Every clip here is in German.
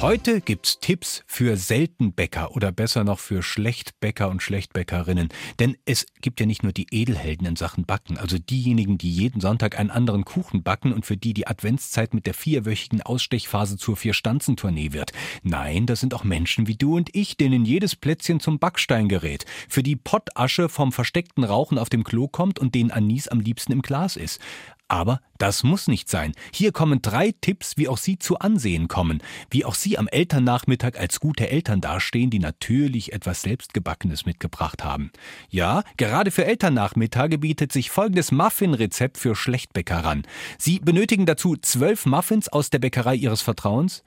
Heute gibt's Tipps für Seltenbäcker oder besser noch für Schlechtbäcker und Schlechtbäckerinnen. Denn es gibt ja nicht nur die Edelhelden in Sachen Backen, also diejenigen, die jeden Sonntag einen anderen Kuchen backen und für die die Adventszeit mit der vierwöchigen Ausstechphase zur Vierstanzentournee wird. Nein, das sind auch Menschen wie du und ich, denen jedes Plätzchen zum Backstein gerät, für die Pottasche vom versteckten Rauchen auf dem Klo kommt und denen Anis am liebsten im Glas ist. Aber das muss nicht sein. Hier kommen drei Tipps, wie auch Sie zu Ansehen kommen, wie auch Sie am Elternnachmittag als gute Eltern dastehen, die natürlich etwas Selbstgebackenes mitgebracht haben. Ja, gerade für Elternnachmittage bietet sich folgendes Muffin-Rezept für Schlechtbäcker ran. Sie benötigen dazu zwölf Muffins aus der Bäckerei Ihres Vertrauens,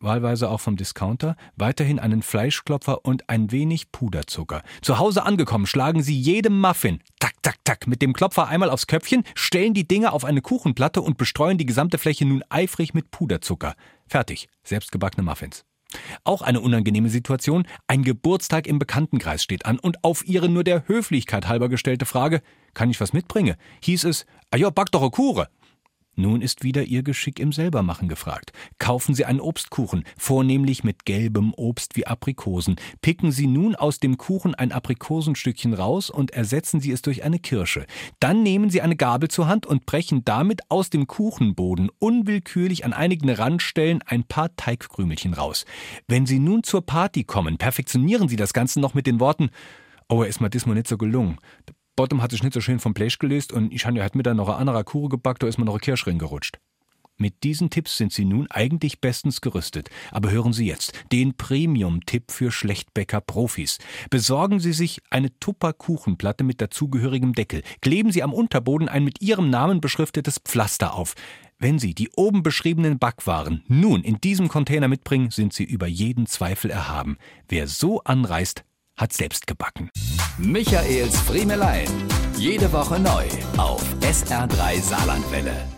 wahlweise auch vom Discounter, weiterhin einen Fleischklopfer und ein wenig Puderzucker. Zu Hause angekommen, schlagen Sie jedem Muffin, tak, tak, tak, mit dem Klopfer einmal aufs Köpfchen, stellen die Dinger auf eine Kuchenplatte und bestreuen die gesamte Fläche nun eifrig mit Puderzucker. Fertig, selbstgebackene Muffins. Auch eine unangenehme Situation. Ein Geburtstag im Bekanntenkreis steht an und auf ihre nur der Höflichkeit halber gestellte Frage, kann ich was mitbringen? hieß es, ah ja, back doch eine Kure. Nun ist wieder Ihr Geschick im Selbermachen gefragt. Kaufen Sie einen Obstkuchen, vornehmlich mit gelbem Obst wie Aprikosen. Picken Sie nun aus dem Kuchen ein Aprikosenstückchen raus und ersetzen Sie es durch eine Kirsche. Dann nehmen Sie eine Gabel zur Hand und brechen damit aus dem Kuchenboden unwillkürlich an einigen Randstellen ein paar Teigkrümelchen raus. Wenn Sie nun zur Party kommen, perfektionieren Sie das Ganze noch mit den Worten Oh, er ist mir diesmal nicht so gelungen. Bottom hat sich nicht so schön vom Blech gelöst und ich habe ja halt mit noch eine andere Kure gebackt, da ist mir noch ein Kirsch gerutscht. Mit diesen Tipps sind Sie nun eigentlich bestens gerüstet. Aber hören Sie jetzt den Premium-Tipp für Schlechtbäcker-Profis. Besorgen Sie sich eine Tupper-Kuchenplatte mit dazugehörigem Deckel. Kleben Sie am Unterboden ein mit Ihrem Namen beschriftetes Pflaster auf. Wenn Sie die oben beschriebenen Backwaren nun in diesem Container mitbringen, sind Sie über jeden Zweifel erhaben. Wer so anreist, hat selbst gebacken. Michaels Friemelein. Jede Woche neu auf SR3 Saarlandwelle.